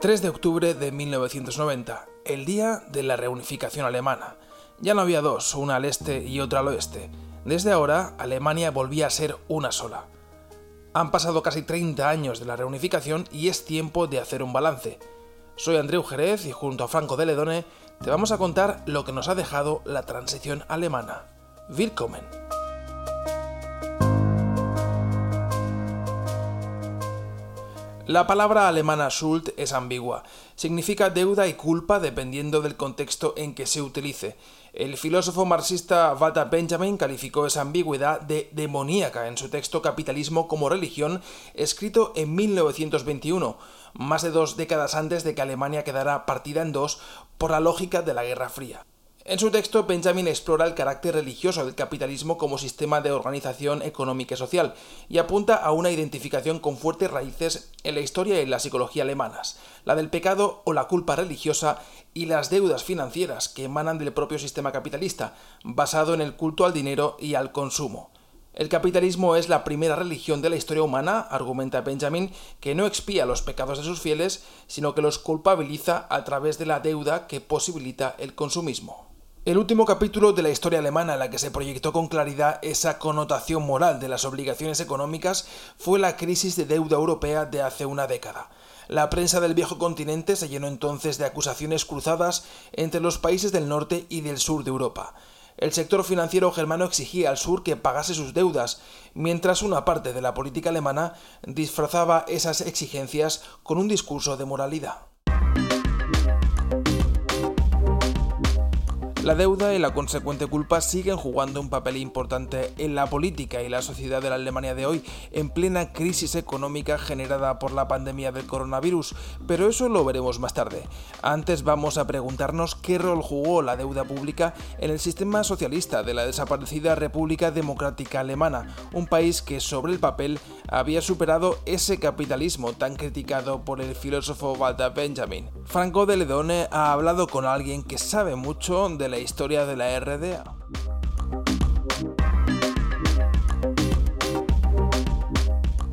3 de octubre de 1990, el día de la reunificación alemana. Ya no había dos, una al este y otra al oeste. Desde ahora, Alemania volvía a ser una sola. Han pasado casi 30 años de la reunificación y es tiempo de hacer un balance. Soy Andreu Jerez y junto a Franco de Ledone te vamos a contar lo que nos ha dejado la transición alemana. Willkommen. La palabra alemana Schuld es ambigua. Significa deuda y culpa dependiendo del contexto en que se utilice. El filósofo marxista Walter Benjamin calificó esa ambigüedad de demoníaca en su texto Capitalismo como religión, escrito en 1921, más de dos décadas antes de que Alemania quedara partida en dos por la lógica de la Guerra Fría. En su texto, Benjamin explora el carácter religioso del capitalismo como sistema de organización económica y social y apunta a una identificación con fuertes raíces en la historia y en la psicología alemanas, la del pecado o la culpa religiosa y las deudas financieras que emanan del propio sistema capitalista, basado en el culto al dinero y al consumo. El capitalismo es la primera religión de la historia humana, argumenta Benjamin, que no expía los pecados de sus fieles, sino que los culpabiliza a través de la deuda que posibilita el consumismo. El último capítulo de la historia alemana en la que se proyectó con claridad esa connotación moral de las obligaciones económicas fue la crisis de deuda europea de hace una década. La prensa del viejo continente se llenó entonces de acusaciones cruzadas entre los países del norte y del sur de Europa. El sector financiero germano exigía al sur que pagase sus deudas, mientras una parte de la política alemana disfrazaba esas exigencias con un discurso de moralidad. La deuda y la consecuente culpa siguen jugando un papel importante en la política y la sociedad de la Alemania de hoy, en plena crisis económica generada por la pandemia del coronavirus, pero eso lo veremos más tarde. Antes vamos a preguntarnos qué rol jugó la deuda pública en el sistema socialista de la desaparecida República Democrática Alemana, un país que sobre el papel había superado ese capitalismo tan criticado por el filósofo Walter Benjamin. Franco de Ledone ha hablado con alguien que sabe mucho de la historia de la RDA.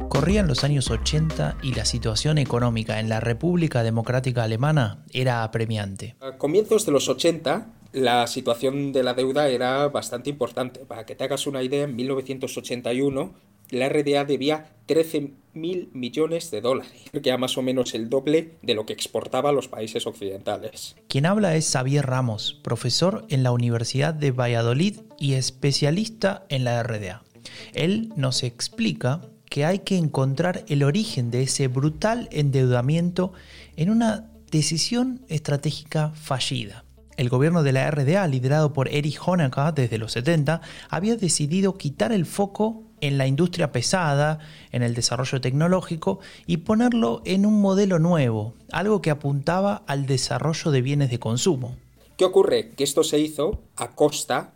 Corrían los años 80 y la situación económica en la República Democrática Alemana era apremiante. A comienzos de los 80, la situación de la deuda era bastante importante. Para que te hagas una idea, en 1981 la RDA debía 13.000 millones de dólares, que era más o menos el doble de lo que exportaba a los países occidentales. Quien habla es Xavier Ramos, profesor en la Universidad de Valladolid y especialista en la RDA. Él nos explica que hay que encontrar el origen de ese brutal endeudamiento en una decisión estratégica fallida. El gobierno de la RDA, liderado por Erich Honecker desde los 70, había decidido quitar el foco en la industria pesada, en el desarrollo tecnológico y ponerlo en un modelo nuevo, algo que apuntaba al desarrollo de bienes de consumo. ¿Qué ocurre? Que esto se hizo a costa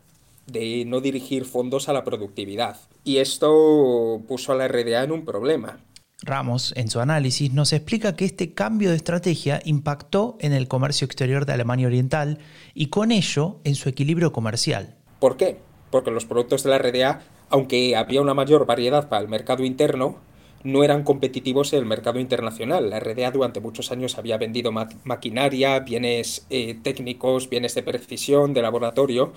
de no dirigir fondos a la productividad. Y esto puso a la RDA en un problema. Ramos, en su análisis, nos explica que este cambio de estrategia impactó en el comercio exterior de Alemania Oriental y con ello en su equilibrio comercial. ¿Por qué? Porque los productos de la RDA aunque había una mayor variedad para el mercado interno, no eran competitivos en el mercado internacional. La RDA durante muchos años había vendido maquinaria, bienes eh, técnicos, bienes de precisión, de laboratorio,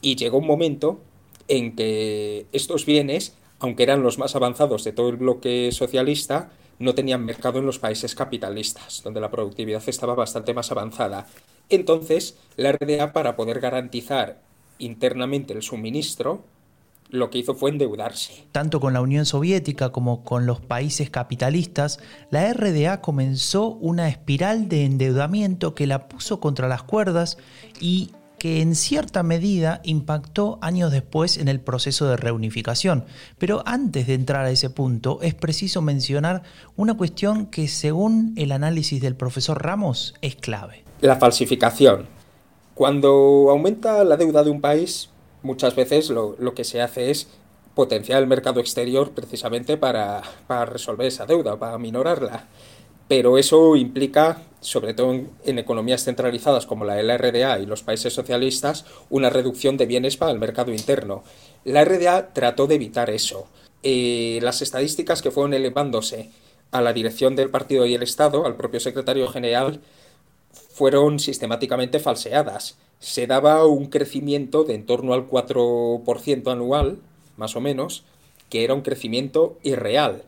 y llegó un momento en que estos bienes, aunque eran los más avanzados de todo el bloque socialista, no tenían mercado en los países capitalistas, donde la productividad estaba bastante más avanzada. Entonces, la RDA, para poder garantizar internamente el suministro, lo que hizo fue endeudarse. Tanto con la Unión Soviética como con los países capitalistas, la RDA comenzó una espiral de endeudamiento que la puso contra las cuerdas y que en cierta medida impactó años después en el proceso de reunificación. Pero antes de entrar a ese punto, es preciso mencionar una cuestión que según el análisis del profesor Ramos es clave. La falsificación. Cuando aumenta la deuda de un país, muchas veces lo, que se hace es potenciar el mercado exterior precisamente para, resolver esa deuda, para minorarla. Pero eso implica, sobre todo en, economías centralizadas como la de la RDA y los países socialistas, una reducción de bienes para el mercado interno. La RDA trató de evitar eso. Eh, las estadísticas que fueron elevándose a la dirección del partido y el Estado, al propio secretario general, fueron sistemáticamente falseadas. Se daba un crecimiento de en torno al 4% anual, más o menos, que era un crecimiento irreal.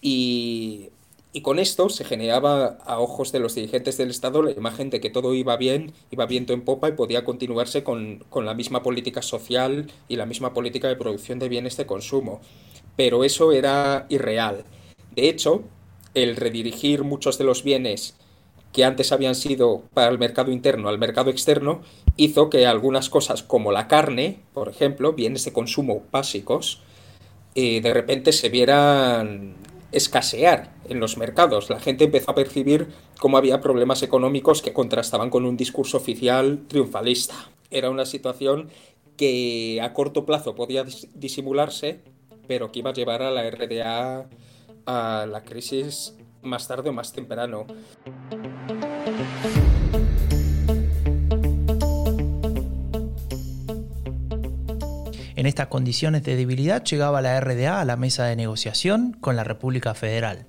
Y, y, con esto se generaba a ojos de los dirigentes del Estado la imagen de que todo iba bien, iba viento en popa y podía continuarse con, con la misma política social y la misma política de producción de bienes de consumo. Pero eso era irreal. De hecho, el redirigir muchos de los bienes que antes habían sido para el mercado interno al mercado externo hizo que algunas cosas como la carne, por ejemplo, bienes de consumo básicos, eh, de repente se vieran escasear en los mercados. La gente empezó a percibir cómo había problemas económicos que contrastaban con un discurso oficial triunfalista. Era una situación que a corto plazo podía disimularse, pero que iba a llevar a la RDA a la crisis más tarde o más temprano. En estas condiciones de debilidad llegaba la RDA a la mesa de negociación con la República Federal.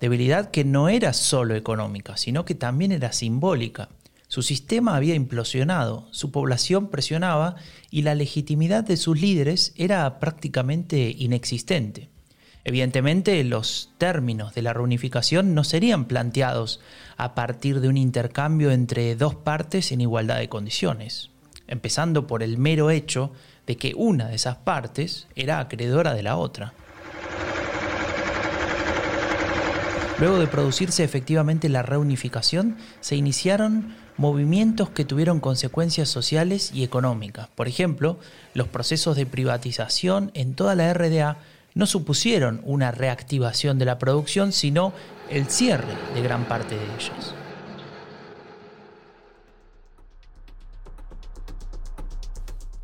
Debilidad que no era solo económica, sino que también era simbólica. Su sistema había implosionado, su población presionaba y la legitimidad de sus líderes era prácticamente inexistente. Evidentemente, los términos de la reunificación no serían planteados a partir de un intercambio entre dos partes en igualdad de condiciones, empezando por el mero hecho de que una de esas partes era acreedora de la otra. Luego de producirse efectivamente la reunificación, se iniciaron movimientos que tuvieron consecuencias sociales y económicas. Por ejemplo, los procesos de privatización en toda la RDA no supusieron una reactivación de la producción, sino el cierre de gran parte de ellas.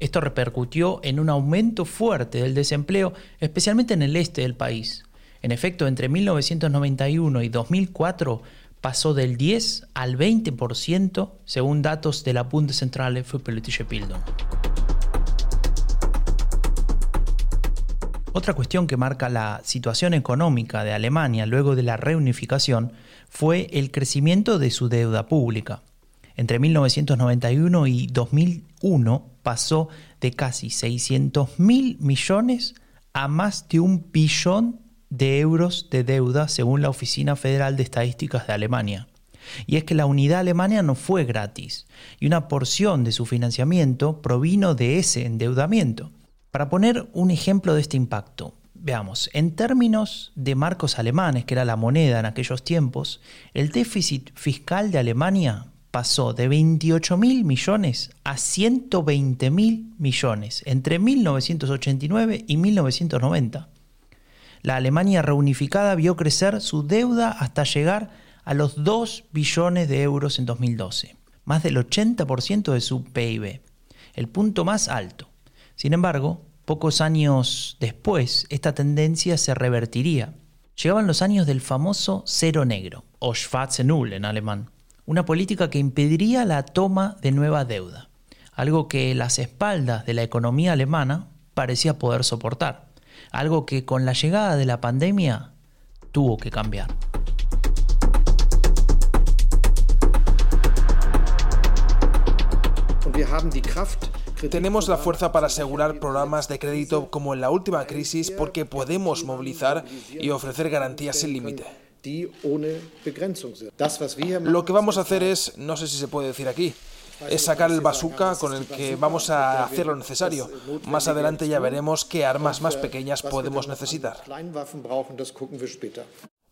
Esto repercutió en un aumento fuerte del desempleo, especialmente en el este del país. En efecto, entre 1991 y 2004 pasó del 10 al 20% según datos de la Bundeszentrale für politische Bildung. Otra cuestión que marca la situación económica de Alemania luego de la reunificación fue el crecimiento de su deuda pública. Entre 1991 y 2001 pasó de casi 600 mil millones a más de un billón de euros de deuda según la Oficina Federal de Estadísticas de Alemania. Y es que la unidad alemana no fue gratis, y una porción de su financiamiento provino de ese endeudamiento. Para poner un ejemplo de este impacto, veamos, en términos de marcos alemanes, que era la moneda en aquellos tiempos, el déficit fiscal de Alemania pasó de 28 mil millones a 120 mil millones entre 1989 y 1990. La Alemania reunificada vio crecer su deuda hasta llegar a los 2 billones de euros en 2012, más del 80% de su PIB, el punto más alto. Sin embargo, pocos años después, esta tendencia se revertiría. Llegaban los años del famoso cero negro, o Schwarze Null en alemán, una política que impediría la toma de nueva deuda, algo que las espaldas de la economía alemana parecía poder soportar, algo que con la llegada de la pandemia tuvo que cambiar. Tenemos la fuerza para asegurar programas de crédito como en la última crisis porque podemos movilizar y ofrecer garantías sin límite. Lo que vamos a hacer es, no sé si se puede decir aquí, es sacar el bazooka con el que vamos a hacer lo necesario. Más adelante ya veremos qué armas más pequeñas podemos necesitar.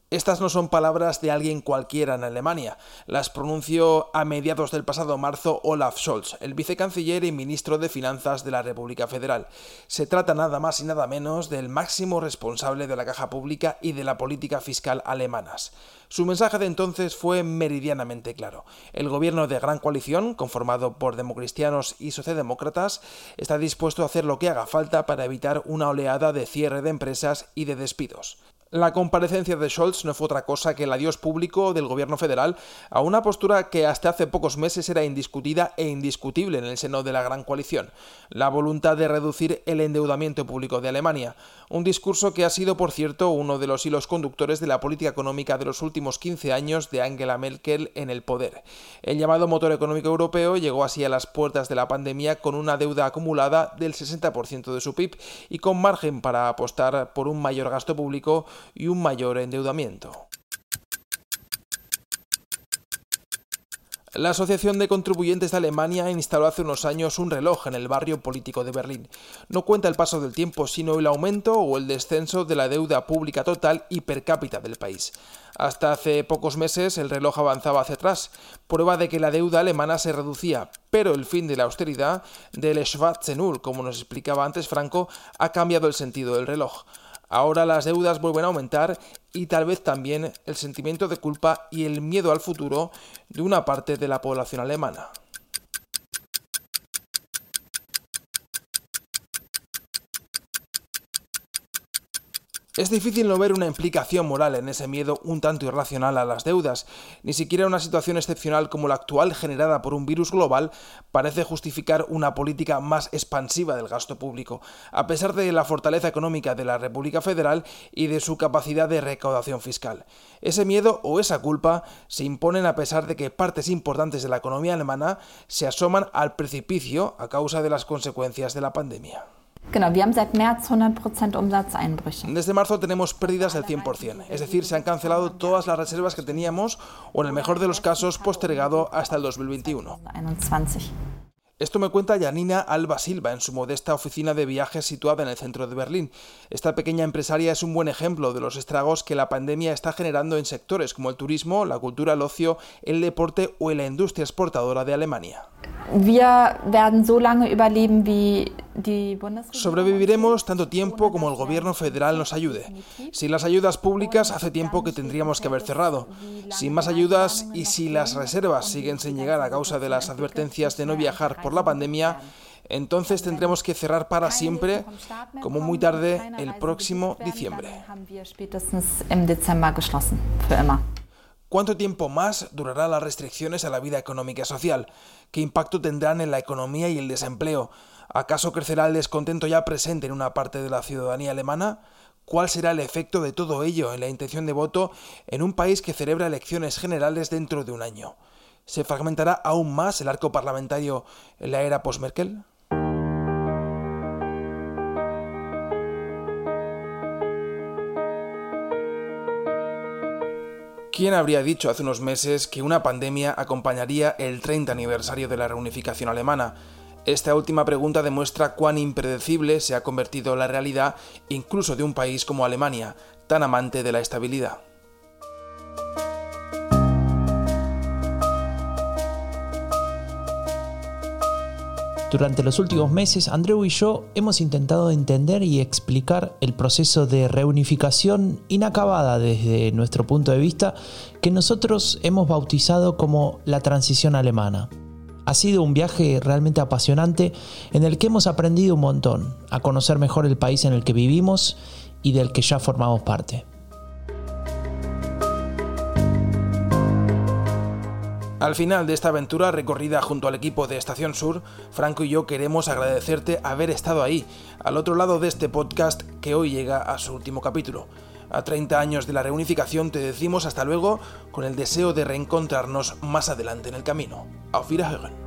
Estas no son palabras de alguien cualquiera en Alemania. Las pronunció a mediados del pasado marzo Olaf Scholz, el vicecanciller y ministro de Finanzas de la República Federal. Se trata nada más y nada menos del máximo responsable de la caja pública y de la política fiscal alemanas. Su mensaje de entonces fue meridianamente claro. El gobierno de gran coalición, conformado por democristianos y socialdemócratas, está dispuesto a hacer lo que haga falta para evitar una oleada de cierre de empresas y de despidos. La comparecencia de Scholz no fue otra cosa que el adiós público del gobierno federal a una postura que hasta hace pocos meses era indiscutida e indiscutible en el seno de la gran coalición, la voluntad de reducir el endeudamiento público de Alemania, un discurso que ha sido, por cierto, uno de los hilos conductores de la política económica de los últimos 15 años de Angela Merkel en el poder. El llamado motor económico europeo llegó así a las puertas de la pandemia con una deuda acumulada del 60% de su PIB y con margen para apostar por un mayor gasto público y un mayor endeudamiento. La Asociación de Contribuyentes de Alemania instaló hace unos años un reloj en el barrio político de Berlín. No cuenta el paso del tiempo, sino el aumento o el descenso de la deuda pública total y per cápita del país. Hasta hace pocos meses el reloj avanzaba hacia atrás, prueba de que la deuda alemana se reducía, pero el fin de la austeridad, del Schwarze Null, como nos explicaba antes Franco, ha cambiado el sentido del reloj. Ahora las deudas vuelven a aumentar y tal vez también el sentimiento de culpa y el miedo al futuro de una parte de la población alemana. Es difícil no ver una implicación moral en ese miedo un tanto irracional a las deudas. Ni siquiera una situación excepcional como la actual generada por un virus global parece justificar una política más expansiva del gasto público, a pesar de la fortaleza económica de la República Federal y de su capacidad de recaudación fiscal. Ese miedo o esa culpa se imponen a pesar de que partes importantes de la economía alemana se asoman al precipicio a causa de las consecuencias de la pandemia. Desde marzo tenemos pérdidas del 100%, es decir, se han cancelado todas las reservas que teníamos o en el mejor de los casos postergado hasta el 2021. Esto me cuenta Janina Alba Silva en su modesta oficina de viajes situada en el centro de Berlín. Esta pequeña empresaria es un buen ejemplo de los estragos que la pandemia está generando en sectores como el turismo, la cultura, el ocio, el deporte o en la industria exportadora de Alemania. Sobreviviremos tanto tiempo como el gobierno federal nos ayude. Sin las ayudas públicas hace tiempo que tendríamos que haber cerrado. Sin más ayudas y si las reservas siguen sin llegar a causa de las advertencias de no viajar por la pandemia, entonces tendremos que cerrar para siempre, como muy tarde el próximo diciembre. ¿Cuánto tiempo más durarán las restricciones a la vida económica y social? ¿Qué impacto tendrán en la economía y el desempleo? ¿Acaso crecerá el descontento ya presente en una parte de la ciudadanía alemana? ¿Cuál será el efecto de todo ello en la intención de voto en un país que celebra elecciones generales dentro de un año? ¿Se fragmentará aún más el arco parlamentario en la era post-Merkel? ¿Quién habría dicho hace unos meses que una pandemia acompañaría el 30 aniversario de la reunificación alemana? Esta última pregunta demuestra cuán impredecible se ha convertido la realidad incluso de un país como Alemania, tan amante de la estabilidad. Durante los últimos meses, Andreu y yo hemos intentado entender y explicar el proceso de reunificación inacabada desde nuestro punto de vista que nosotros hemos bautizado como la transición alemana. Ha sido un viaje realmente apasionante en el que hemos aprendido un montón, a conocer mejor el país en el que vivimos y del que ya formamos parte. Al final de esta aventura recorrida junto al equipo de Estación Sur, Franco y yo queremos agradecerte haber estado ahí, al otro lado de este podcast que hoy llega a su último capítulo. A 30 años de la reunificación te decimos hasta luego con el deseo de reencontrarnos más adelante en el camino. Auf Wiederhören.